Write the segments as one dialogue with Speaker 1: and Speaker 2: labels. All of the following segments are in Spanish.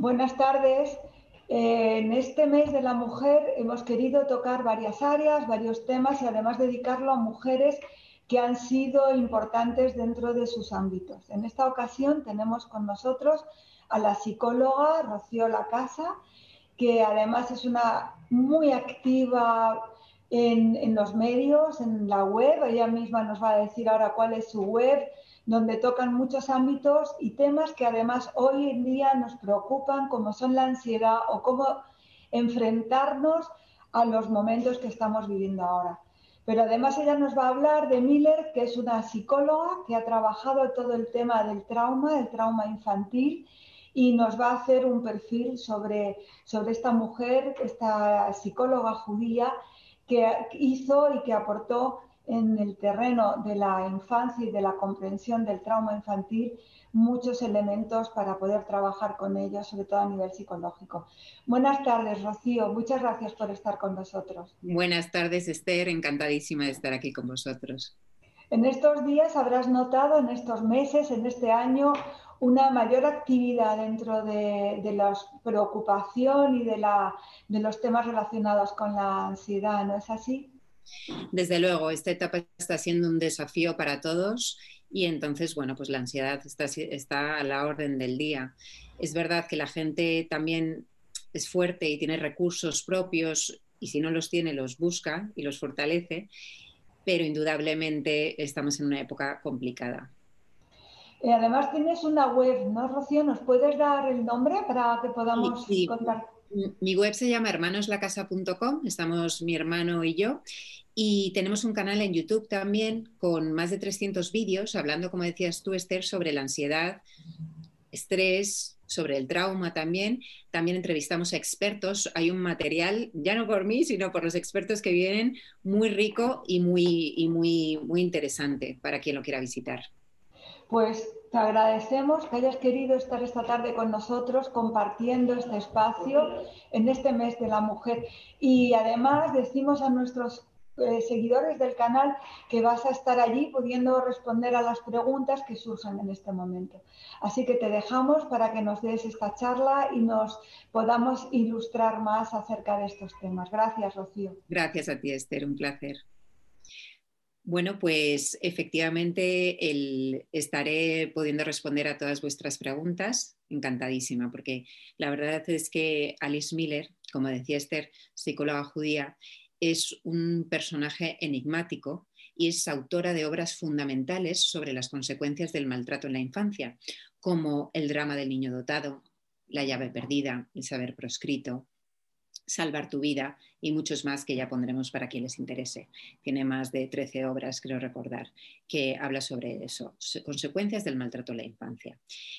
Speaker 1: Buenas tardes. Eh, en este mes de la mujer hemos querido tocar varias áreas, varios temas y además dedicarlo a mujeres que han sido importantes dentro de sus ámbitos. En esta ocasión tenemos con nosotros a la psicóloga Rocío Lacasa, que además es una muy activa en, en, los medios, en la web. Ella misma nos va a decir ahora cuál es su web, donde tocan muchos ámbitos y temas que además hoy en día nos preocupan, como son la ansiedad o cómo enfrentarnos a los momentos que estamos viviendo ahora. Pero además ella nos va a hablar de Miller, que es una psicóloga que ha trabajado todo el tema del trauma, el trauma infantil, y nos va a hacer un perfil sobre, sobre esta mujer, esta psicóloga judía que hizo y que aportó en el terreno de la infancia y de la comprensión del trauma infantil muchos elementos para poder trabajar con ellos, sobre todo a nivel psicológico. Buenas tardes, Rocío. Muchas gracias por estar con nosotros.
Speaker 2: Buenas tardes, Esther. Encantadísima de estar aquí con vosotros.
Speaker 1: En estos días habrás notado, en estos meses, en este año, una mayor actividad dentro de, de la preocupación y de, la, de los temas relacionados con la ansiedad, ¿no es así?
Speaker 2: Desde luego, esta etapa está siendo un desafío para todos y entonces, bueno, pues la ansiedad está, está a la orden del día. Es verdad que la gente también es fuerte y tiene recursos propios y si no los tiene los busca y los fortalece, pero indudablemente estamos en una época complicada.
Speaker 1: Además tienes una web, ¿no, Rocío? ¿Nos puedes dar el nombre para que podamos
Speaker 2: sí, sí.
Speaker 1: contar?
Speaker 2: Mi web se llama hermanoslacasa.com, estamos mi hermano y yo, y tenemos un canal en YouTube también con más de 300 vídeos hablando, como decías tú, Esther, sobre la ansiedad, estrés, sobre el trauma también. También entrevistamos a expertos. Hay un material, ya no por mí, sino por los expertos que vienen, muy rico y muy, y muy, muy interesante para quien lo quiera visitar.
Speaker 1: Pues te agradecemos que hayas querido estar esta tarde con nosotros compartiendo este espacio en este mes de la mujer. Y además decimos a nuestros eh, seguidores del canal que vas a estar allí pudiendo responder a las preguntas que surjan en este momento. Así que te dejamos para que nos des esta charla y nos podamos ilustrar más acerca de estos temas. Gracias, Rocío.
Speaker 2: Gracias a ti, Esther, un placer. Bueno, pues efectivamente el, estaré pudiendo responder a todas vuestras preguntas, encantadísima, porque la verdad es que Alice Miller, como decía Esther, psicóloga judía, es un personaje enigmático y es autora de obras fundamentales sobre las consecuencias del maltrato en la infancia, como El drama del niño dotado, La llave perdida, El saber proscrito, Salvar tu vida y muchos más que ya pondremos para quien les interese. Tiene más de 13 obras, creo recordar, que habla sobre eso, consecuencias del maltrato en la infancia.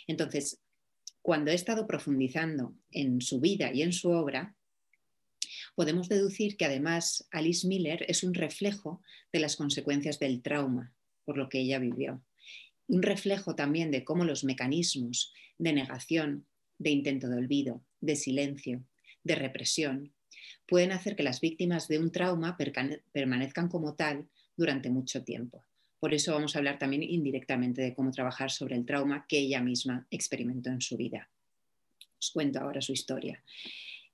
Speaker 2: Entonces, cuando he estado profundizando en su vida y en su obra, podemos deducir que además Alice Miller es un reflejo de las consecuencias del trauma por lo que ella vivió. Un reflejo también de cómo los mecanismos de negación, de intento de olvido, de silencio, de represión, pueden hacer que las víctimas de un trauma permanezcan como tal durante mucho tiempo. Por eso vamos a hablar también indirectamente de cómo trabajar sobre el trauma que ella misma experimentó en su vida. Os cuento ahora su historia.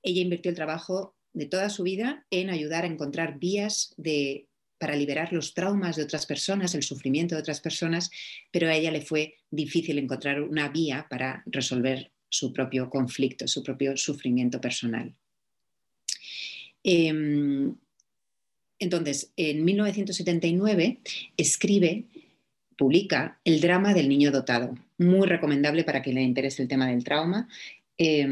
Speaker 2: Ella invirtió el trabajo de toda su vida en ayudar a encontrar vías de, para liberar los traumas de otras personas, el sufrimiento de otras personas, pero a ella le fue difícil encontrar una vía para resolver su propio conflicto, su propio sufrimiento personal. Eh, entonces, en 1979 escribe, publica El drama del niño dotado, muy recomendable para quien le interese el tema del trauma. Eh,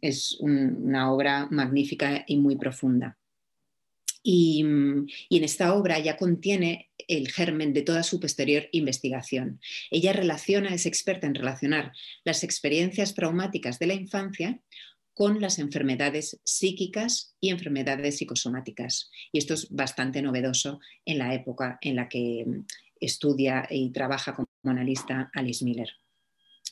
Speaker 2: es un, una obra magnífica y muy profunda. Y, en esta obra ya contiene el germen de toda su posterior investigación. Ella relaciona, es experta en relacionar las experiencias traumáticas de la infancia con las enfermedades psíquicas y enfermedades psicosomáticas. Y esto es bastante novedoso en la época en la que estudia y trabaja como analista Alice Miller.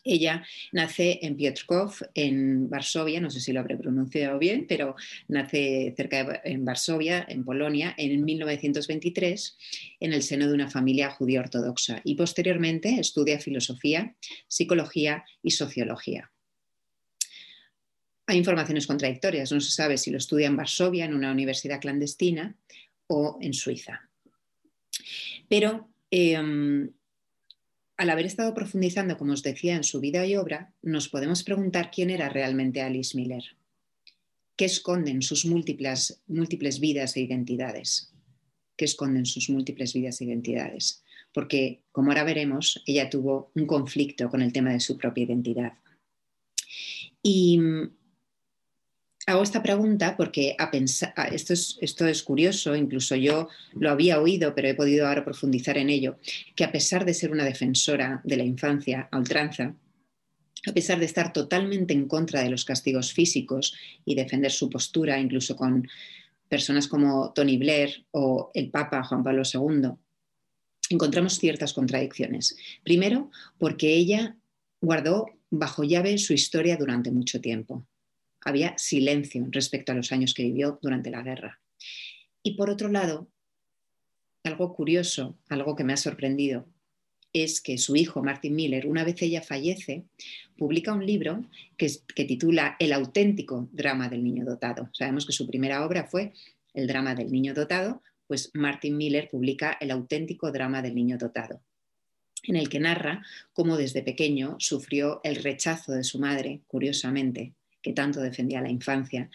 Speaker 2: Ella nace en Piotrków, en Varsovia, no sé si lo habré pronunciado bien, pero nace cerca de en Varsovia, en Polonia, en 1923, en el seno de una familia judía ortodoxa y posteriormente estudia filosofía, psicología y sociología. hay informaciones contradictorias. No se sabe si lo estudia en Varsovia, en una universidad clandestina, o en Suiza. Pero em, al haber estado profundizando, como os decía, en su vida y obra, nos podemos preguntar quién era realmente Alice Miller. ¿Qué esconden sus múltiples, vidas e identidades? ¿Qué esconden sus múltiples vidas e identidades? Porque, como ahora veremos, ella tuvo un conflicto con el tema de su propia identidad. Y hago esta pregunta porque a pensar, esto, es, esto es curioso, incluso yo lo había oído, pero he podido ahora profundizar en ello, que a pesar de ser una defensora de la infancia a ultranza, a pesar de estar totalmente en contra de los castigos físicos y defender su postura, incluso con personas como Tony Blair o el Papa Juan Pablo II, encontramos ciertas contradicciones. Primero, porque ella guardó bajo llave su historia durante mucho tiempo había silencio respecto a los años que vivió durante la guerra. Y por otro lado, algo curioso, algo que me ha sorprendido, es que su hijo, Martin Miller, una vez ella fallece, publica un libro que, titula El auténtico drama del niño dotado. Sabemos que su primera obra fue El drama del niño dotado, pues Martin Miller publica El auténtico drama del niño dotado, en el que narra cómo desde pequeño sufrió el rechazo de su madre, curiosamente, que tanto defendía la infancia,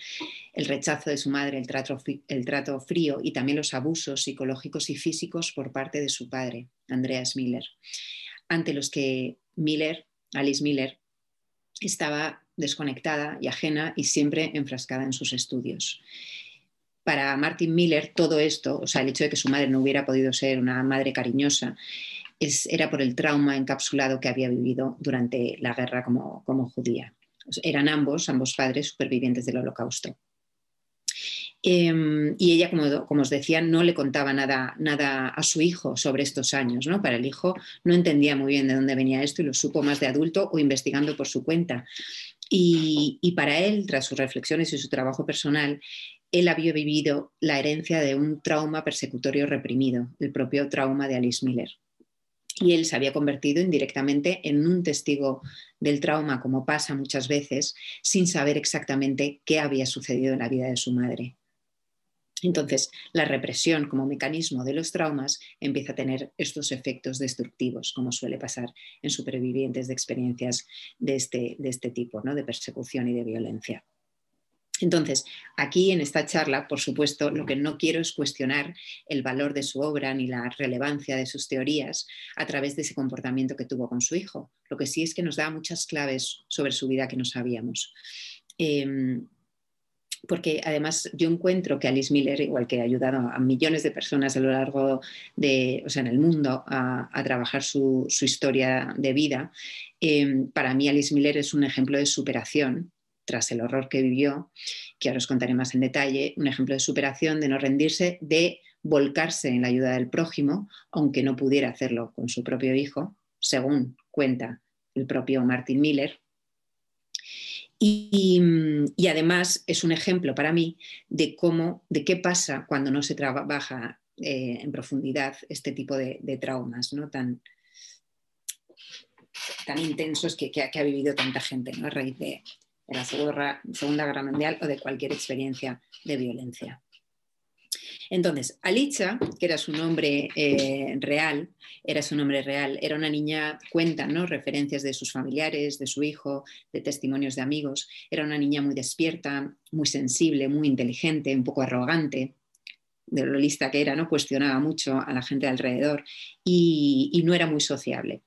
Speaker 2: el rechazo de su madre, el trato, frío y también los abusos psicológicos y físicos por parte de su padre, Andreas Miller, ante los que Miller, Alice Miller, estaba desconectada y ajena y siempre enfrascada en sus estudios. Para Martin Miller todo esto, o sea, el hecho de que su madre no hubiera podido ser una madre cariñosa, era por el trauma encapsulado que había vivido durante la guerra como judía eran ambos, ambos padres supervivientes del holocausto. Em, y ella, como, os decía, no le contaba nada, nada a su hijo sobre estos años. ¿no? Para el hijo no entendía muy bien de dónde venía esto y lo supo más de adulto o investigando por su cuenta. Y para él, tras sus reflexiones y su trabajo personal, él había vivido la herencia de un trauma persecutorio reprimido, el propio trauma de Alice Miller y él se había convertido indirectamente en un testigo del trauma, como pasa muchas veces, sin saber exactamente qué había sucedido en la vida de su madre. Entonces, la represión como mecanismo de los traumas empieza a tener estos efectos destructivos, como suele pasar en supervivientes de experiencias de este, de este tipo, ¿no? de persecución y de violencia. Entonces, aquí en esta charla, por supuesto, lo que no quiero es cuestionar el valor de su obra ni la relevancia de sus teorías a través de ese comportamiento que tuvo con su hijo. Lo que sí es que nos da muchas claves sobre su vida que no sabíamos. Em, porque además yo encuentro que Alice Miller, igual que ha ayudado a millones de personas a lo largo de, o sea, en el mundo a, trabajar su, historia de vida, em, para mí Alice Miller es un ejemplo de superación tras el horror que vivió, que ahora os contaré más en detalle, un ejemplo de superación, de no rendirse, de volcarse en la ayuda del prójimo, aunque no pudiera hacerlo con su propio hijo, según cuenta el propio Martin Miller. Y, además es un ejemplo para mí de cómo, de qué pasa cuando no se trabaja eh, en profundidad este tipo de, traumas ¿no? tan, tan intensos que, ha vivido tanta gente a raíz de, de la Segunda, Guerra Mundial o de cualquier experiencia de violencia. Entonces, Alicia, que era su nombre eh, real, era su nombre real, era una niña, cuenta, ¿no? Referencias de sus familiares, de su hijo, de testimonios de amigos. Era una niña muy despierta, muy sensible, muy inteligente, un poco arrogante, de lo lista que era, ¿no? Cuestionaba mucho a la gente alrededor y no era muy sociable.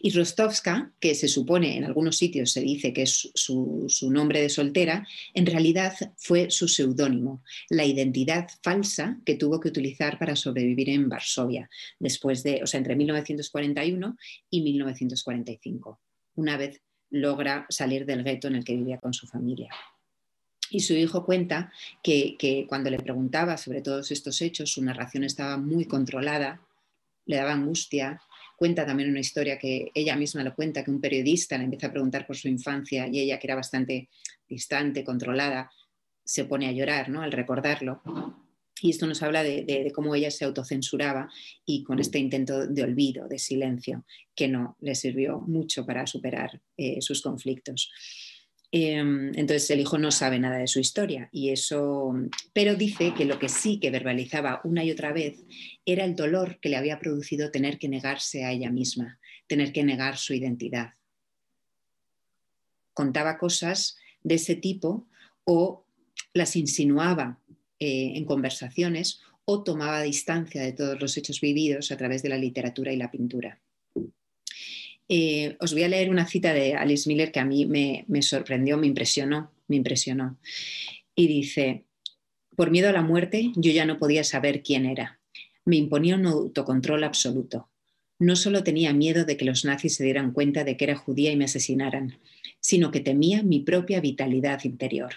Speaker 2: Y Rostovska, que se supone en algunos sitios se dice que es su, nombre de soltera, en realidad fue su seudónimo, la identidad falsa que tuvo que utilizar para sobrevivir en Varsovia, después de, o sea, entre 1941 y 1945, una vez logra salir del gueto en el que vivía con su familia. Y su hijo cuenta que, que, cuando le preguntaba sobre todos estos hechos, su narración estaba muy controlada, le daba angustia, Cuenta también una historia que ella misma lo cuenta, que un periodista le empieza a preguntar por su infancia y ella, que era bastante distante, controlada, se pone a llorar ¿no? al recordarlo. Y esto nos habla de, cómo ella se autocensuraba y con este intento de olvido, de silencio, que no le sirvió mucho para superar eh, sus conflictos. Em, entonces el hijo no sabe nada de su historia y eso, pero dice que lo que sí que verbalizaba una y otra vez era el dolor que le había producido tener que negarse a ella misma, tener que negar su identidad. Contaba cosas de ese tipo o las insinuaba eh, en conversaciones o tomaba distancia de todos los hechos vividos a través de la literatura y la pintura. Eh, os voy a leer una cita de Alice Miller que a mí me, me sorprendió, me impresionó, me impresionó. Y dice, por miedo a la muerte yo ya no podía saber quién era. Me imponía un autocontrol absoluto. No solo tenía miedo de que los nazis se dieran cuenta de que era judía y me asesinaran, sino que temía mi propia vitalidad interior.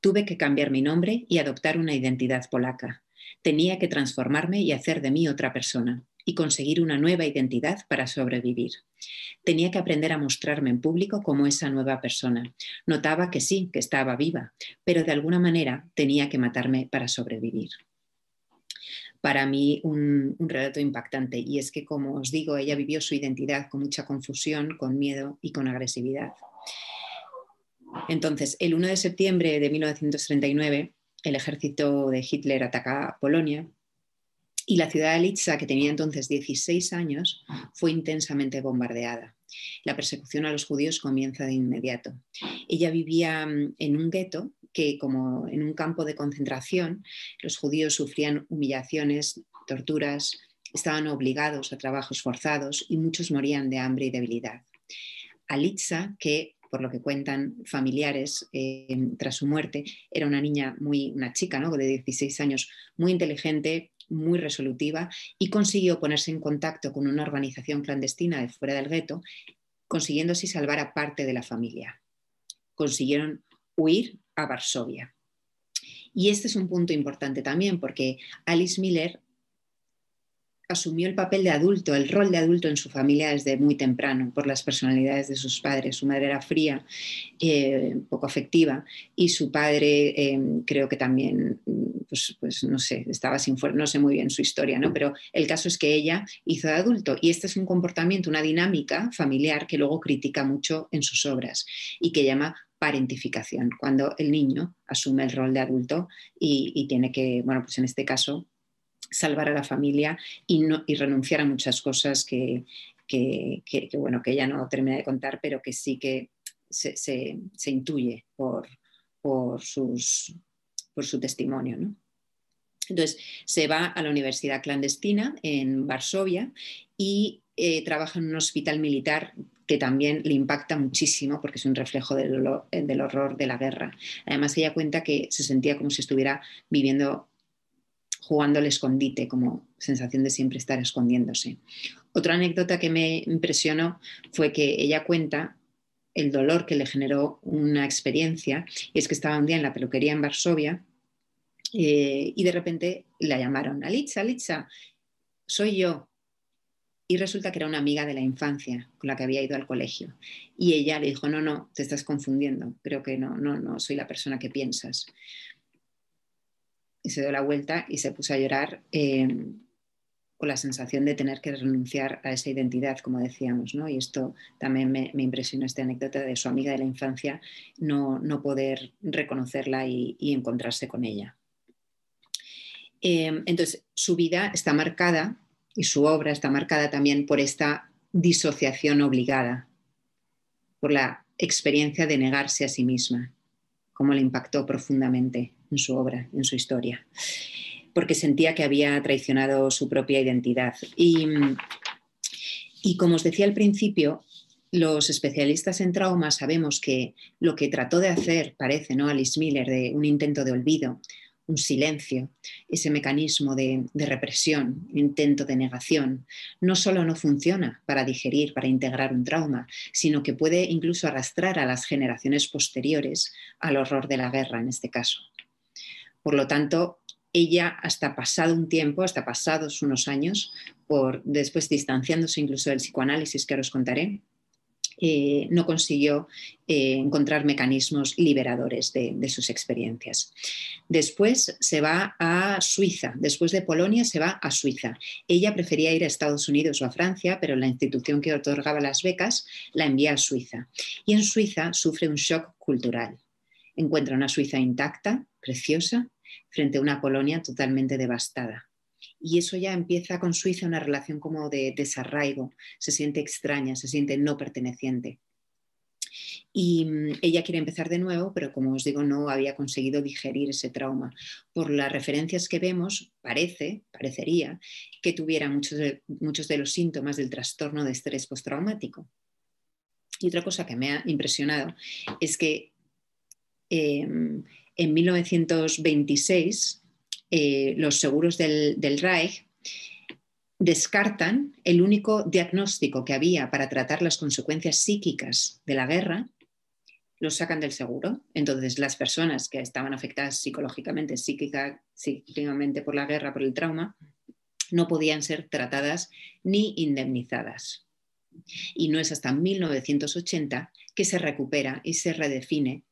Speaker 2: Tuve que cambiar mi nombre y adoptar una identidad polaca. Tenía que transformarme y hacer de mí otra persona y conseguir una nueva identidad para sobrevivir. Tenía que aprender a mostrarme en público como esa nueva persona. Notaba que sí, que estaba viva, pero de alguna manera tenía que matarme para sobrevivir. Para mí un, relato impactante y es que, como os digo, ella vivió su identidad con mucha confusión, con miedo y con agresividad. Entonces, el 1 de septiembre de 1939, el ejército de Hitler ataca Polonia y la ciudad de Litza, que tenía entonces 16 años, fue intensamente bombardeada. La persecución a los judíos comienza de inmediato. Ella vivía mm, en un gueto que, como en un campo de concentración, los judíos sufrían humillaciones, torturas, estaban obligados a trabajos forzados y muchos morían de hambre y debilidad. Alitza, que por lo que cuentan familiares eh, tras su muerte, era una niña muy, una chica ¿no? de 16 años, muy inteligente, muy resolutiva y consiguió ponerse en contacto con una organización clandestina de fuera del gueto, consiguiendo así salvar a parte de la familia. Consiguieron huir a Varsovia. Y este es un punto importante también porque Alice Miller asumió el papel de adulto, el rol de adulto en su familia desde muy temprano por las personalidades de sus padres. Su madre era fría, eh, poco afectiva, y su padre eh, creo que también, pues, pues, no sé, estaba sin fuerza, no sé muy bien su historia, ¿no? pero el caso es que ella hizo de adulto y este es un comportamiento, una dinámica familiar que luego critica mucho en sus obras y que llama parentificación, cuando el niño asume el rol de adulto y, y tiene que, bueno, pues en este caso salvar a la familia y, no, y renunciar a muchas cosas que, bueno, que ella no termina de contar, pero que sí que se, intuye por, por, sus, por su testimonio. Entonces, se va a la universidad clandestina en Varsovia y eh, trabaja en un hospital militar que también le impacta muchísimo porque es un reflejo del, del, horror de la guerra. Además, ella cuenta que se sentía como si estuviera viviendo jugando al escondite, como sensación de siempre estar escondiéndose. Otra anécdota que me impresionó fue que ella cuenta el dolor que le generó una experiencia, y es que estaba un día en la peluquería en Varsovia eh, y de repente la llamaron, Alitza, Alitza, soy yo. Y resulta que era una amiga de la infancia con la que había ido al colegio. Y ella le dijo, no, no, te estás confundiendo, creo que no, no, no soy la persona que piensas y se dio la vuelta y se puso a llorar eh, con la sensación de tener que renunciar a esa identidad, como decíamos. ¿no? Y esto también me, impresionó, esta anécdota de su amiga de la infancia, no, no poder reconocerla y, encontrarse con ella. Eh, entonces, su vida está marcada y su obra está marcada también por esta disociación obligada, por la experiencia de negarse a sí misma, como le impactó profundamente en su obra, en su historia, porque sentía que había traicionado su propia identidad. Y, como os decía al principio, los especialistas en trauma sabemos que lo que trató de hacer, parece, ¿no? Alice Miller, de un intento de olvido, un silencio, ese mecanismo de, de, represión, intento de negación, no solo no funciona para digerir, para integrar un trauma, sino que puede incluso arrastrar a las generaciones posteriores al horror de la guerra en este caso. Por lo tanto, ella hasta pasado un tiempo, hasta pasados unos años, por después distanciándose incluso del psicoanálisis que ahora os contaré, eh, no consiguió eh, encontrar mecanismos liberadores de, sus experiencias. Después se va a Suiza, después de Polonia se va a Suiza. Ella prefería ir a Estados Unidos o a Francia, pero la institución que otorgaba las becas la envía a Suiza. Y en Suiza sufre un shock cultural. Encuentra una Suiza intacta, preciosa, frente a una Polonia totalmente devastada y eso ya empieza con Suiza una relación como de desarraigo, se siente extraña, se siente no perteneciente. Y mm, ella quiere empezar de nuevo, pero como os digo, no había conseguido digerir ese trauma. Por las referencias que vemos, parece, parecería, que tuviera muchos de, muchos de los síntomas del trastorno de estrés postraumático. Y otra cosa que me ha impresionado es que em, en 1926 eh, los seguros del, Reich descartan el único diagnóstico que había para tratar las consecuencias psíquicas de la guerra, lo sacan del seguro. Entonces, las personas que estaban afectadas psicológicamente, psíquicamente por la guerra, por el trauma, no podían ser tratadas ni indemnizadas. Y no es hasta 1980 que se recupera y se redefine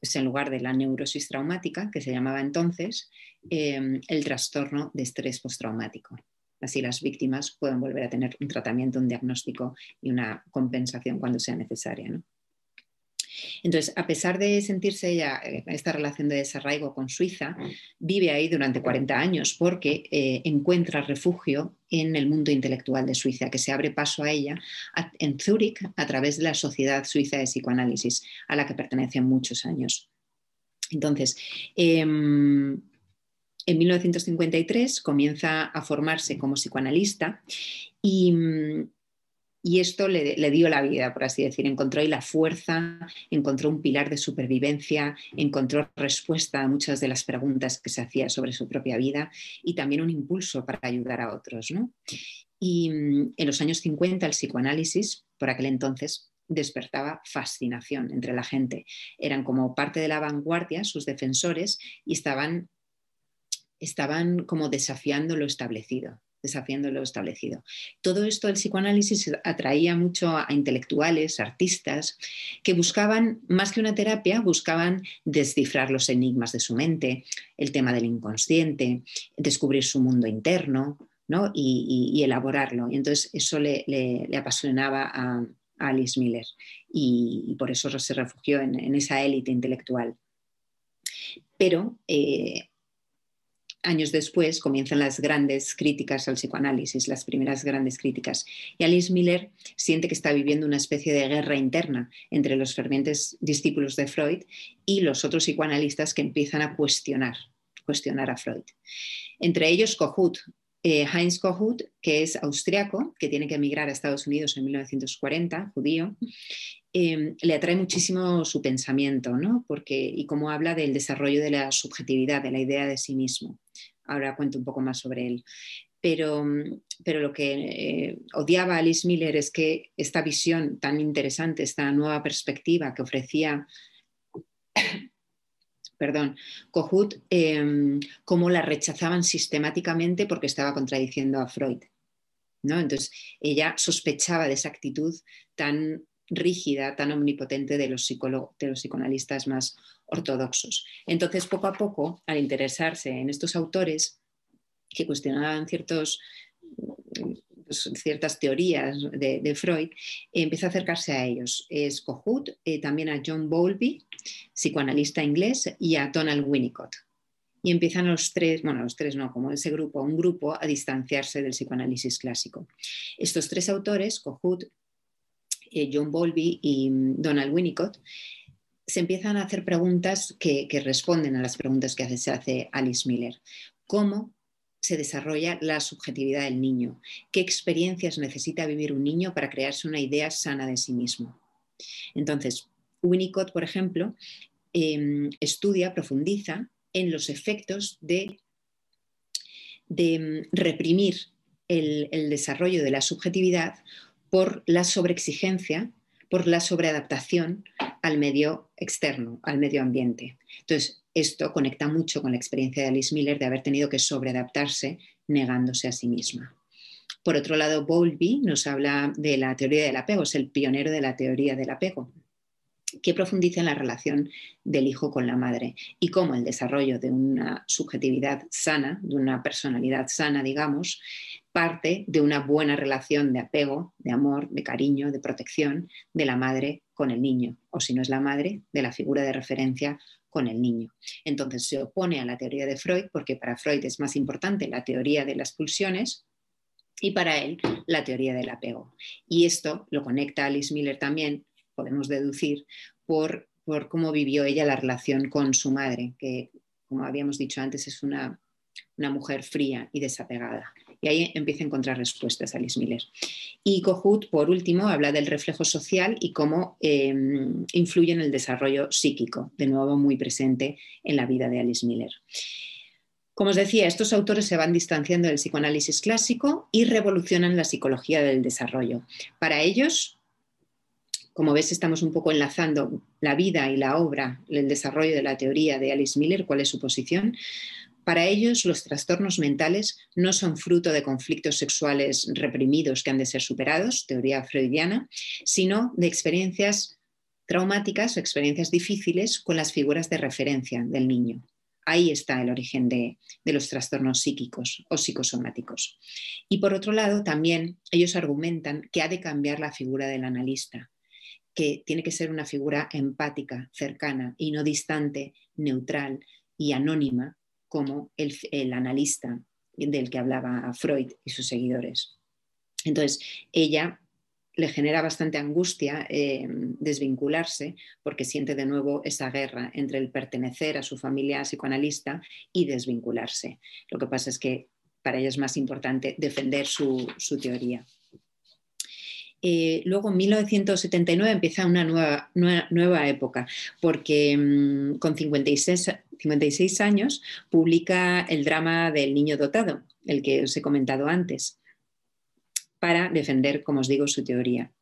Speaker 2: es en lugar de la neurosis traumática, que se llamaba entonces, em, el trastorno de estrés postraumático. Así las víctimas pueden volver a tener un tratamiento, un diagnóstico y una compensación cuando sea necesaria. Entonces, a pesar de sentirse ella en eh, esta relación de desarraigo con Suiza, vive ahí durante 40 años porque eh, encuentra refugio en el mundo intelectual de Suiza, que se abre paso a ella en Zúrich a través de la Sociedad Suiza de Psicoanálisis, a la que pertenece muchos años. Entonces, em, en 1953 comienza a formarse como psicoanalista y y esto le, dio la vida, por así decir. Encontró ahí la fuerza, encontró un pilar de supervivencia, encontró respuesta a muchas de las preguntas que se hacía sobre su propia vida y también un impulso para ayudar a otros. Y mm, en los años 50 el psicoanálisis, por aquel entonces, despertaba fascinación entre la gente. Eran como parte de la vanguardia sus defensores y estaban, estaban como desafiando lo establecido desafiando lo establecido. Todo esto del psicoanálisis atraía mucho a intelectuales, artistas, que buscaban, más que una terapia, buscaban descifrar los enigmas de su mente, el tema del inconsciente, descubrir su mundo interno y, elaborarlo. Y entonces eso le, apasionaba a, Alice Miller y, por eso se refugió en, esa élite intelectual. Pero eh, años después comienzan las grandes críticas al psicoanálisis, las primeras grandes críticas. Y Alice Miller siente que está viviendo una especie de guerra interna entre los fervientes discípulos de Freud y los otros psicoanalistas que empiezan a cuestionar, cuestionar a Freud. Entre ellos Kohut, eh, Heinz Kohut, que es austriaco, que tiene que emigrar a Estados Unidos en 1940, judío, Em, le atrae muchísimo su pensamiento, ¿no? Porque, y cómo habla del desarrollo de la subjetividad, de la idea de sí mismo. Ahora cuento un poco más sobre él. Pero, pero lo que eh, odiaba Alice Miller es que esta visión tan interesante, esta nueva perspectiva que ofrecía perdón, Kohut, em, cómo la rechazaban sistemáticamente porque estaba contradiciendo a Freud. ¿no? Entonces, ella sospechaba de esa actitud tan rígida, tan omnipotente de los, de los psicoanalistas más ortodoxos. Entonces, poco a poco, al interesarse en estos autores que cuestionaban ciertos, pues, ciertas teorías de, Freud, empieza a acercarse a ellos. Es Kohut, eh, también a John Bowlby, psicoanalista inglés, y a Donald Winnicott. Y empiezan los tres, bueno, los tres no, como ese grupo, un grupo a distanciarse del psicoanálisis clásico. Estos tres autores, Kohut, eh, John Bowlby y mm, Donald Winnicott, se empiezan a hacer preguntas que, responden a las preguntas que se hace Alice Miller. ¿Cómo se desarrolla la subjetividad del niño? ¿Qué experiencias necesita vivir un niño para crearse una idea sana de sí mismo? Entonces, Winnicott, por ejemplo, em, estudia, profundiza en los efectos de, de mm, reprimir el desarrollo de la subjetividad por la sobreexigencia, por la sobreadaptación al medio externo, al medio ambiente. Entonces, esto conecta mucho con la experiencia de Alice Miller de haber tenido que sobreadaptarse negándose a sí misma. Por otro lado, Bowlby nos habla de la teoría del apego, es el pionero de la teoría del apego que profundiza en la relación del hijo con la madre y cómo el desarrollo de una subjetividad sana, de una personalidad sana, digamos, parte de una buena relación de apego, de amor, de cariño, de protección de la madre con el niño, o si no es la madre, de la figura de referencia con el niño. Entonces se opone a la teoría de Freud porque para Freud es más importante la teoría de las pulsiones y para él la teoría del apego. Y esto lo conecta Alice Miller también podemos deducir por, por cómo vivió ella la relación con su madre, que como habíamos dicho antes es una, una mujer fría y desapegada. Y ahí empieza a encontrar respuestas Alice Miller. Y Kohut, por último, habla del reflejo social y cómo em, influye en el desarrollo psíquico, de nuevo muy presente en la vida de Alice Miller. Como os decía, estos autores se van distanciando del psicoanálisis clásico y revolucionan la psicología del desarrollo. Para ellos, como ves, estamos un poco enlazando la vida y la obra, el desarrollo de la teoría de Alice Miller, cuál es su posición. Para ellos, los trastornos mentales no son fruto de conflictos sexuales reprimidos que han de ser superados, teoría freudiana, sino de experiencias traumáticas o experiencias difíciles con las figuras de referencia del niño. Ahí está el origen de, de, los trastornos psíquicos o psicosomáticos. Y por otro lado, también ellos argumentan que ha de cambiar la figura del analista, que tiene que ser una figura empática, cercana y no distante, neutral y anónima como el, analista del que hablaba Freud y sus seguidores. Entonces, ella le genera bastante angustia eh, desvincularse porque siente de nuevo esa guerra entre el pertenecer a su familia psicoanalista y desvincularse. Lo que pasa es que para ella es más importante defender su teoría. Eh, luego en 1979 empieza una nueva, nueva, época, porque mm, con 56, 56 años publica el drama del niño dotado, el que os he comentado antes, para defender, como os digo, su teoría.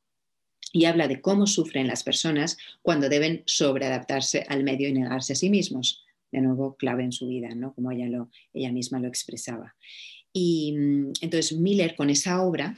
Speaker 2: Y habla de cómo sufren las personas cuando deben sobreadaptarse al medio y negarse a sí mismos. De nuevo, clave en su vida, ¿no? como ella, lo, ella misma lo expresaba. Y mm, entonces Miller con esa obra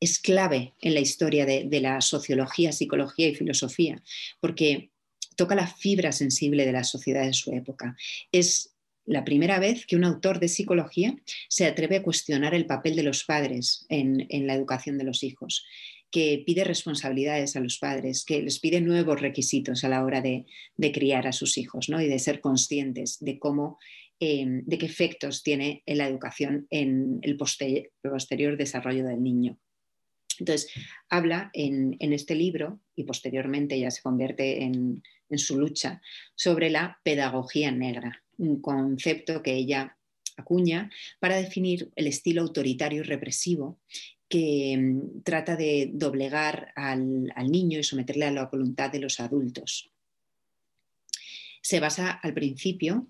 Speaker 2: es clave en la historia de, la sociología, psicología y filosofía, porque toca la fibra sensible de la sociedad de su época. Es la primera vez que un autor de psicología se atreve a cuestionar el papel de los padres en, la educación de los hijos, que pide responsabilidades a los padres, que les pide nuevos requisitos a la hora de, criar a sus hijos ¿no? y de ser conscientes de cómo eh, de qué efectos tiene la educación en el posterior desarrollo del niño. Entonces, habla en, este libro, y posteriormente ya se convierte en, su lucha, sobre la pedagogía negra, un concepto que ella acuña para definir el estilo autoritario y represivo que mm, trata de doblegar al, niño y someterle a la voluntad de los adultos. Se basa al principio,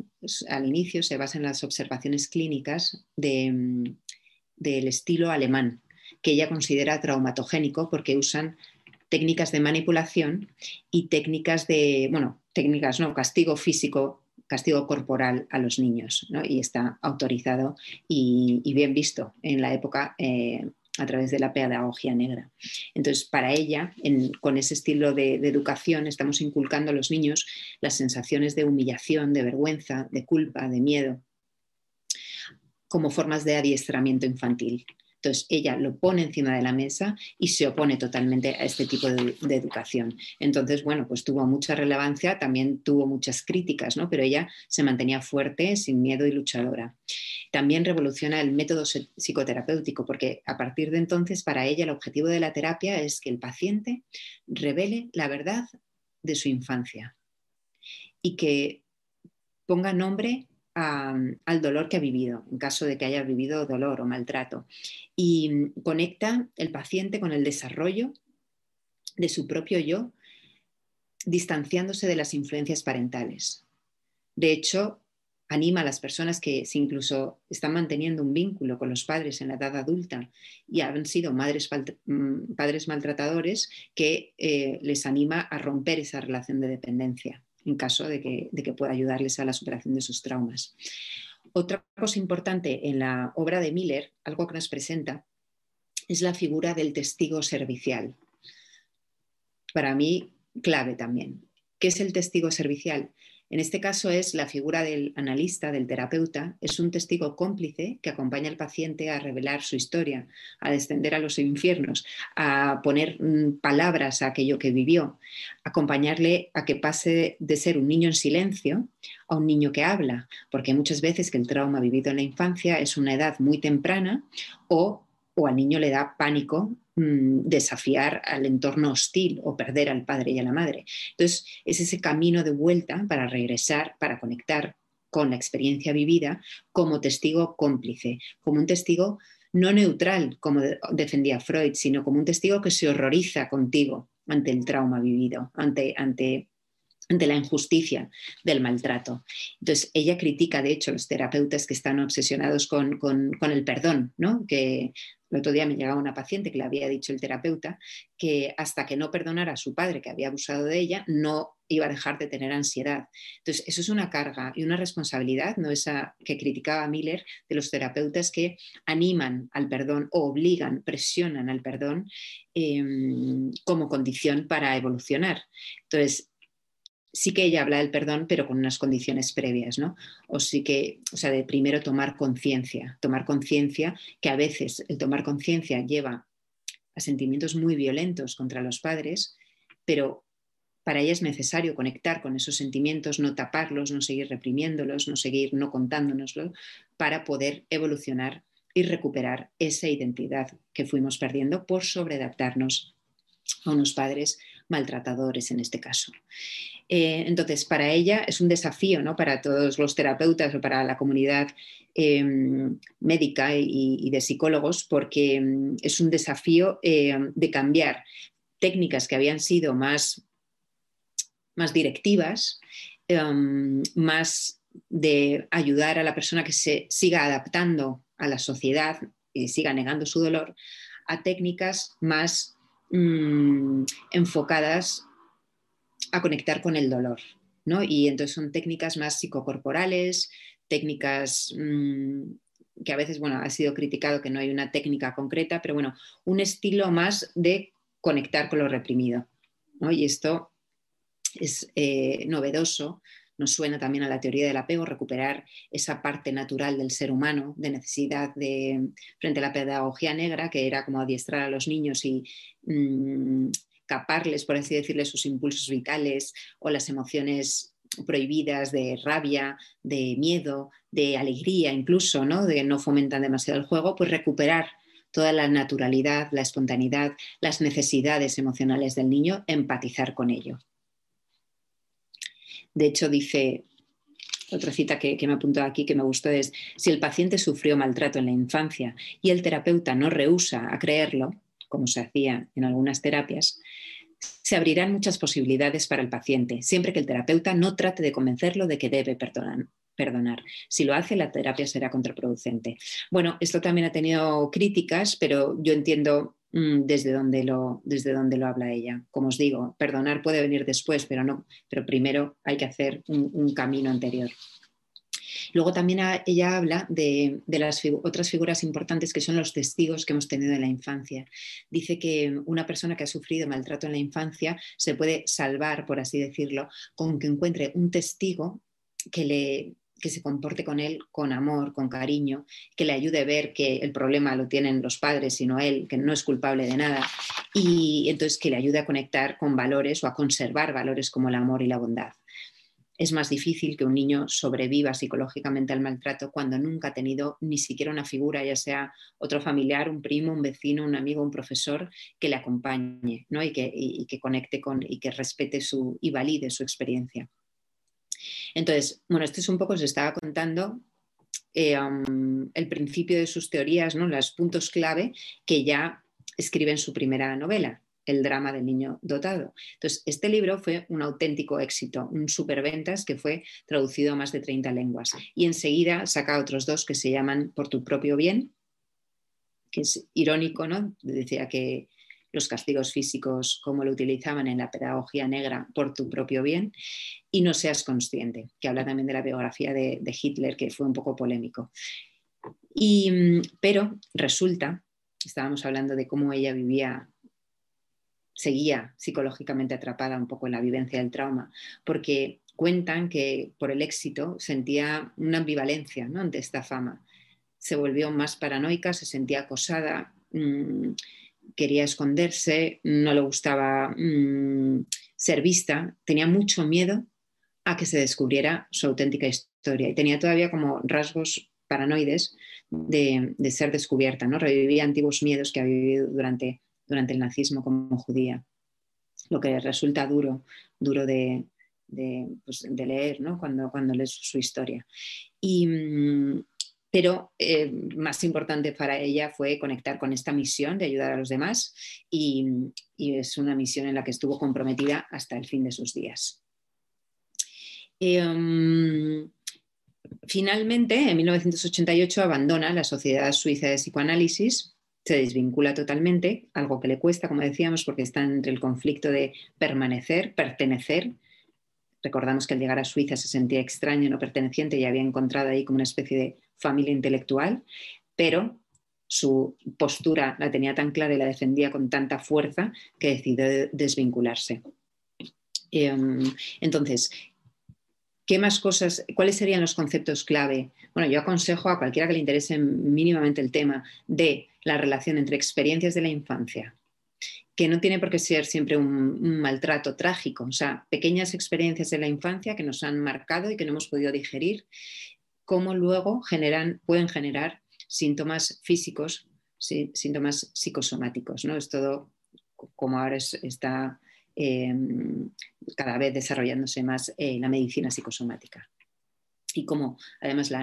Speaker 2: al inicio, se basa en las observaciones clínicas mm, del estilo alemán, que ella considera traumatogénico porque usan técnicas de manipulación y técnicas de, bueno, técnicas, no, castigo físico, castigo corporal a los niños, y está autorizado y, bien visto en la época eh, a través de la pedagogía negra. Entonces, para ella, con ese estilo de, educación, estamos inculcando a los niños las sensaciones de humillación, de vergüenza, de culpa, de miedo, como formas de adiestramiento infantil. Entonces ella lo pone encima de la mesa y se opone totalmente a este tipo de, educación. Entonces, bueno, pues tuvo mucha relevancia, también tuvo muchas críticas, ¿no? Pero ella se mantenía fuerte, sin miedo y luchadora. También revoluciona el método psicoterapéutico, porque a partir de entonces para ella el objetivo de la terapia es que el paciente revele la verdad de su infancia y que ponga nombre al dolor que ha vivido, en caso de que haya vivido dolor o maltrato, y mm, conecta el paciente con el desarrollo de su propio yo, distanciándose de las influencias parentales. De hecho, anima a las personas que si incluso están manteniendo un vínculo con los padres en la edad adulta y han sido madres, mm, padres maltratadores, que eh, les anima a romper esa relación de dependencia en caso de que, pueda ayudarles a la superación de sus traumas. Otra cosa importante en la obra de Miller, algo que nos presenta, es la figura del testigo servicial. Para mí, clave también. ¿Qué es el testigo servicial? En este caso es la figura del analista, del terapeuta, es un testigo cómplice que acompaña al paciente a revelar su historia, a descender a los infiernos, a poner mm, palabras a aquello que vivió, acompañarle a que pase de ser un niño en silencio a un niño que habla, porque muchas veces que el trauma vivido en la infancia es una edad muy temprana o o al niño le da pánico desafiar al entorno hostil o perder al padre y a la madre. Entonces, es ese camino de vuelta para regresar, para conectar con la experiencia vivida como testigo cómplice, como un testigo no neutral, como defendía Freud, sino como un testigo que se horroriza contigo ante el trauma vivido, ante, ante ante la injusticia del maltrato. Entonces, ella critica, de hecho, los terapeutas que están obsesionados con, con, con, el perdón, ¿no? que el otro día me llegaba una paciente que le había dicho el terapeuta que hasta que no perdonara a su padre que había abusado de ella, no iba a dejar de tener ansiedad. Entonces, eso es una carga y una responsabilidad, no esa que criticaba Miller, de los terapeutas que animan al perdón o obligan, presionan al perdón em, como condición para evolucionar. Entonces, sí que ella habla del perdón, pero con unas condiciones previas, ¿no? O sí que, o sea, de primero tomar conciencia, tomar conciencia que a veces el tomar conciencia lleva a sentimientos muy violentos contra los padres, pero para ella es necesario conectar con esos sentimientos, no taparlos, no seguir reprimiéndolos, no seguir no contándonoslo, para poder evolucionar y recuperar esa identidad que fuimos perdiendo por sobreadaptarnos a unos padres maltratadores en este caso. Eh, entonces, para ella es un desafío, ¿no? Para todos los terapeutas o para la comunidad em, médica y, de psicólogos, porque em, es un desafío em, de cambiar técnicas que habían sido más, más directivas, más de ayudar a la persona que se siga adaptando a la sociedad y siga negando su dolor, a técnicas más mm, enfocadas a conectar con el dolor. ¿no? Y entonces son técnicas más psicocorporales, técnicas mm, que a veces, bueno, ha sido criticado que no hay una técnica concreta, pero bueno, un estilo más de conectar con lo reprimido. ¿no? Y esto es eh, novedoso, nos suena también a la teoría del apego, recuperar esa parte natural del ser humano, de necesidad de, frente a la pedagogía negra, que era como adiestrar a los niños y mm, caparles, por así decirle, sus impulsos vitales o las emociones prohibidas de rabia, de miedo, de alegría incluso, ¿no? de no fomentan demasiado el juego, pues recuperar toda la naturalidad, la espontaneidad, las necesidades emocionales del niño, empatizar con ello. De hecho, dice, otra cita que, que, me apuntó aquí que me gustó es, si el paciente sufrió maltrato en la infancia y el terapeuta no rehúsa a creerlo, como se hacía en algunas terapias, se abrirán muchas posibilidades para el paciente, siempre que el terapeuta no trate de convencerlo de que debe perdonar. Si lo hace, la terapia será contraproducente. Bueno, esto también ha tenido críticas, pero yo entiendo desde dónde lo, desde donde lo habla ella. Como os digo, perdonar puede venir después, pero no, pero primero hay que hacer un camino anterior. Luego también ella habla de, las otras figuras importantes que son los testigos que hemos tenido en la infancia. Dice que una persona que ha sufrido maltrato en la infancia se puede salvar, por así decirlo, con que encuentre un testigo que le que se comporte con él con amor, con cariño, que le ayude a ver que el problema lo tienen los padres, sino él, que no es culpable de nada, y entonces que le ayude a conectar con valores o a conservar valores como el amor y la bondad es más difícil que un niño sobreviva psicológicamente al maltrato cuando nunca ha tenido ni siquiera una figura, ya sea otro familiar, un primo, un vecino, un amigo, un profesor, que le acompañe ¿no? y, que, conecte con y que respete su, y valide su experiencia. Entonces, bueno, esto es un poco, os estaba contando eh, um, el principio de sus teorías, ¿no? los puntos clave que ya escribe en su primera novela el drama del niño dotado. Entonces, este libro fue un auténtico éxito, un superventas que fue traducido a más de 30 lenguas. Y enseguida saca otros dos que se llaman Por tu propio bien, que es irónico, ¿no? Decía que los castigos físicos, como lo utilizaban en la pedagogía negra, por tu propio bien, y no seas consciente, que habla también de la biografía de, Hitler, que fue un poco polémico. Y, mm, pero resulta estábamos hablando de cómo ella vivía, seguía psicológicamente atrapada un poco en la vivencia del trauma, porque cuentan que por el éxito sentía una ambivalencia ¿no? ante esta fama. Se volvió más paranoica, se sentía acosada, mm, quería esconderse, no le gustaba mm, ser vista, tenía mucho miedo a que se descubriera su auténtica historia y tenía todavía como rasgos paranoides de, ser descubierta, ¿no? Revivía antiguos miedos que había vivido durante, durante el nazismo como judía, lo que resulta duro, duro de, pues, leer ¿no? cuando, cuando lees su historia. Y, mm, pero eh, más importante para ella fue conectar con esta misión de ayudar a los demás y, es una misión en la que estuvo comprometida hasta el fin de sus días. Em, finalmente, en 1988 abandona la Sociedad Suiza de Psicoanálisis, se desvincula totalmente, algo que le cuesta, como decíamos, porque está entre el conflicto de permanecer, pertenecer. Recordamos que al llegar a Suiza se sentía extraño, no perteneciente y había encontrado ahí como una especie de familia intelectual, pero su postura la tenía tan clara y la defendía con tanta fuerza que decidió desvincularse. Em, entonces, ¿qué más cosas, cuáles serían los conceptos clave? Bueno, yo aconsejo a cualquiera que le interese mínimamente el tema de la relación entre experiencias de la infancia, que no tiene por qué ser siempre un, un, maltrato trágico, o sea, pequeñas experiencias de la infancia que nos han marcado y que no hemos podido digerir cómo luego pueden generar síntomas físicos, síntomas psicosomáticos. ¿no? Es todo como ahora está em, cada vez desarrollándose más eh, la medicina psicosomática. Y como además la,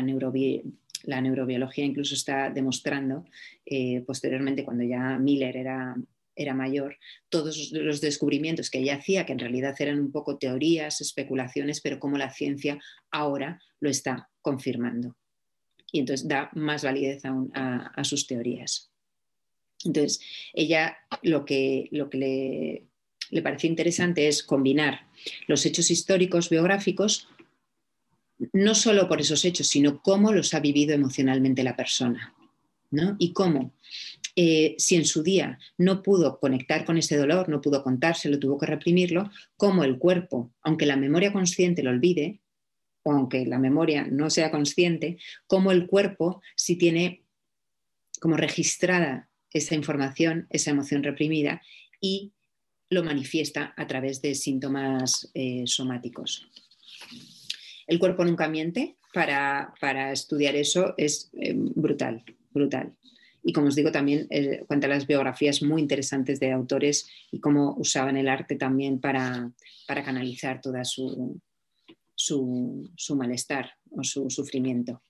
Speaker 2: la neurobiología incluso está demostrando, eh, posteriormente cuando ya Miller era era mayor, todos los descubrimientos que ella hacía, que en realidad eran un poco teorías, especulaciones, pero como la ciencia ahora lo está confirmando. Y entonces da más validez aún a, sus teorías. Entonces, ella lo que, lo que le, le parece interesante es combinar los hechos históricos biográficos, no solo por esos hechos, sino cómo los ha vivido emocionalmente la persona. ¿no? Y cómo eh, si en su día no pudo conectar con ese dolor, no pudo contárselo, tuvo que reprimirlo, como el cuerpo, aunque la memoria consciente lo olvide, aunque la memoria no sea consciente, como el cuerpo si tiene como registrada esa información, esa emoción reprimida y lo manifiesta a través de síntomas eh, somáticos. El cuerpo nunca miente, para, estudiar eso es eh, brutal, brutal. Y como os digo, también eh, cuenta las biografías muy interesantes de autores y cómo usaban el arte también para, canalizar toda su, su, malestar o su sufrimiento.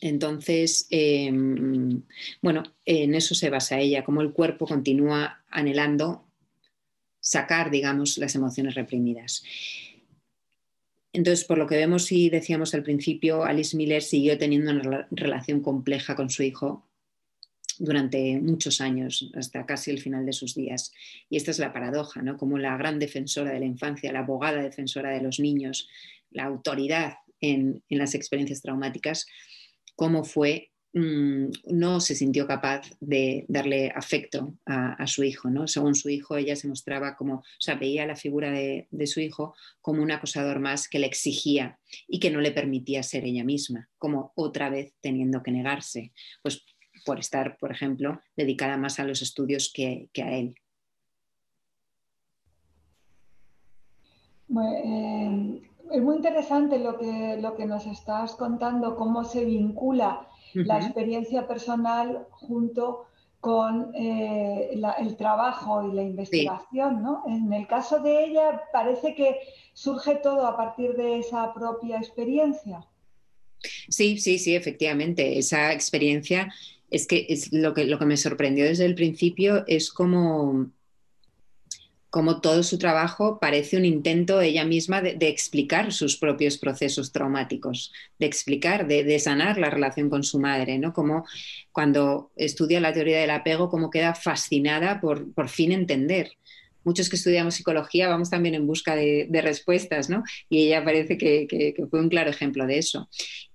Speaker 2: Entonces, em, bueno, en eso se basa ella, cómo el cuerpo continúa anhelando sacar, digamos, las emociones reprimidas. Entonces, por lo que vemos y decíamos al principio, Alice Miller siguió teniendo una relación compleja con su hijo durante muchos años, hasta casi el final de sus días. Y esta es la paradoja, ¿no? Como la gran defensora de la infancia, la abogada defensora de los niños, la autoridad en, las experiencias traumáticas, cómo fue, mm, no se sintió capaz de darle afecto a, su hijo, ¿no? Según su hijo, ella se mostraba como, o sea, veía la figura de, de su hijo como un acosador más que le exigía y que no le permitía ser ella misma, como otra vez teniendo que negarse. Pues por estar, por ejemplo, dedicada más a los estudios que, a él.
Speaker 1: Eh, es muy interesante lo que, lo que nos estás contando, cómo se vincula la experiencia personal junto con eh, el trabajo y la investigación. ¿no? En el caso de ella parece que surge todo a partir de esa propia experiencia.
Speaker 2: Sí, sí, sí, efectivamente. Esa experiencia es que es lo, que lo que me sorprendió desde el principio es como, como todo su trabajo parece un intento ella misma de, explicar sus propios procesos traumáticos, de explicar, de, sanar la relación con su madre, ¿no? Como cuando estudia la teoría del apego, como queda fascinada por por fin entender. Muchos que estudiamos psicología vamos también en busca de, respuestas, ¿no? Y ella parece que, que fue un claro ejemplo de eso.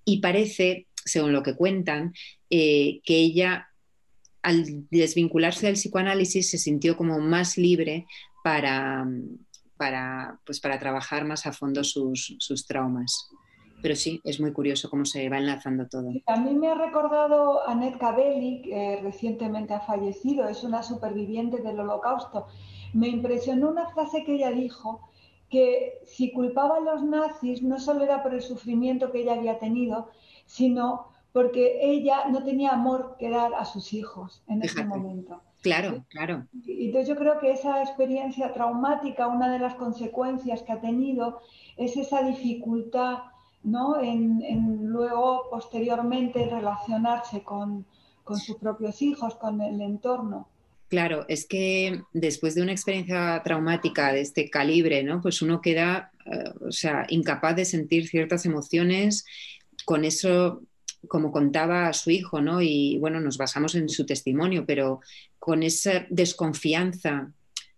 Speaker 2: Y parece según lo que cuentan, eh, que ella al desvincularse del psicoanálisis se sintió como más libre para, pues para trabajar más a fondo sus, sus traumas. Pero sí, es muy curioso cómo se va enlazando todo.
Speaker 1: A mí me ha recordado Annette Cabelli, que recientemente ha fallecido, es una superviviente del holocausto. Me impresionó una frase que ella dijo, que si culpaba a los nazis no solo era por el sufrimiento que ella había tenido, sino porque ella no tenía amor que dar a sus hijos en ese momento.
Speaker 2: Claro, claro.
Speaker 1: Entonces yo creo que esa experiencia traumática, una de las consecuencias que ha tenido es esa dificultad ¿no? en, luego, posteriormente, relacionarse con, sus propios hijos, con el entorno.
Speaker 2: Claro, es que después de una experiencia traumática de este calibre, ¿no? Pues uno queda, eh, o sea, incapaz de sentir ciertas emociones con eso como contaba a su hijo, ¿no? Y bueno, nos basamos en su testimonio, pero con esa desconfianza,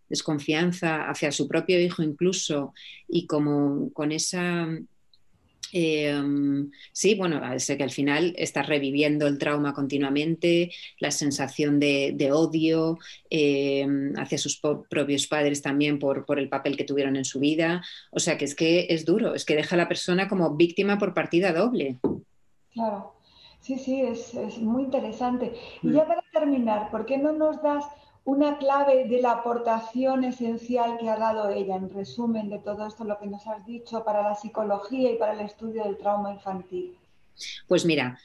Speaker 2: desconfianza hacia su propio hijo incluso, y como con esa em, sí, bueno, sé que al final está reviviendo el trauma continuamente, la sensación de, odio em, hacia sus propios padres también por, por, el papel que tuvieron en su vida. O sea que es que es duro, es que deja a la persona como víctima por partida doble.
Speaker 1: Claro, sí, sí, es, muy interesante. Y mm. ya para terminar, ¿por qué no nos das una clave de la aportación esencial que ha dado ella, en resumen de todo esto, lo que nos has dicho, para la psicología y para el estudio del trauma infantil?
Speaker 2: Pues mira,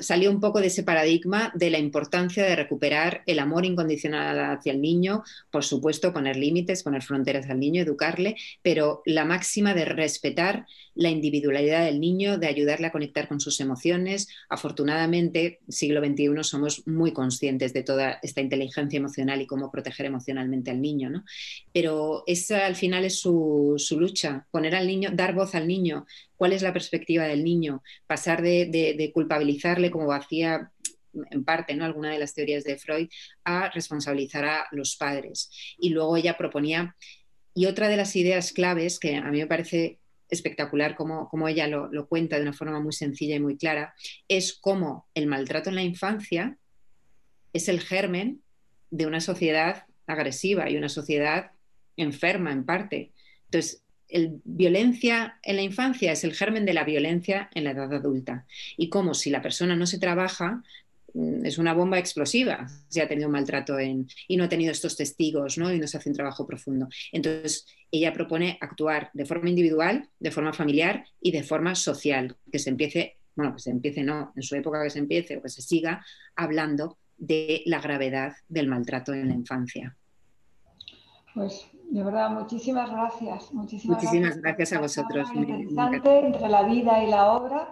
Speaker 2: salió un poco de ese paradigma de la importancia de recuperar el amor incondicional hacia el niño, por supuesto poner límites, poner fronteras al niño, educarle, pero la máxima de respetar la individualidad del niño, de ayudarle a conectar con sus emociones. Afortunadamente, siglo XXI somos muy conscientes de toda esta inteligencia emocional y cómo proteger emocionalmente al niño, ¿no? Pero esa al final es su, su lucha, poner al niño, dar voz al niño, cuál es la perspectiva del niño, pasar de, culpabilizarle como hacía en parte, ¿no? Alguna de las teorías de Freud, a responsabilizar a los padres. Y luego ella proponía, y otra de las ideas claves que a mí me parece espectacular como, ella lo, lo, cuenta de una forma muy sencilla y muy clara, es cómo el maltrato en la infancia es el germen de una sociedad agresiva y una sociedad enferma en parte. Entonces, el violencia en la infancia es el germen de la violencia en la edad adulta. Y como si la persona no se trabaja, mm, es una bomba explosiva si ha tenido maltrato en, y no ha tenido estos testigos ¿no? y no se hace un trabajo profundo. Entonces, ella propone actuar de forma individual, de forma familiar y de forma social, que se empiece, bueno, que se empiece no, en su época que se empiece o que se siga hablando de la gravedad del maltrato en la infancia.
Speaker 1: Pues de verdad, muchísimas gracias.
Speaker 2: Muchísimas, muchísimas gracias. a vosotros.
Speaker 1: Interesante entre la vida y la obra.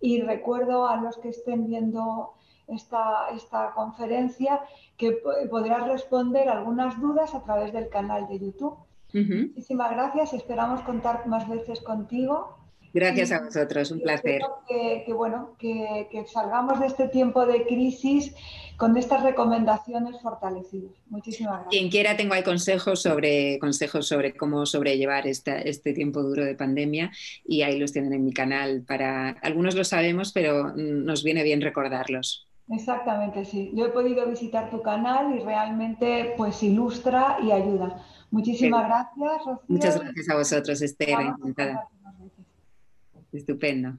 Speaker 1: Y recuerdo a los que estén viendo esta, esta conferencia que podrás responder algunas dudas a través del canal de YouTube. Muchísimas gracias. Esperamos contar más veces contigo.
Speaker 2: Gracias a vosotros, un placer.
Speaker 1: Que, bueno, que, salgamos de este tiempo de crisis con estas recomendaciones fortalecidas. Muchísimas gracias.
Speaker 2: Quien quiera, tengo ahí consejos sobre, consejos sobre cómo sobrellevar este tiempo duro de pandemia y ahí los tienen en mi canal. Para algunos lo sabemos, pero nos viene bien recordarlos.
Speaker 1: Exactamente, sí. Yo he podido visitar tu canal y realmente pues ilustra y ayuda. Muchísimas gracias, Rocío.
Speaker 2: Muchas gracias a vosotros, Esther, encantada. Estupendo.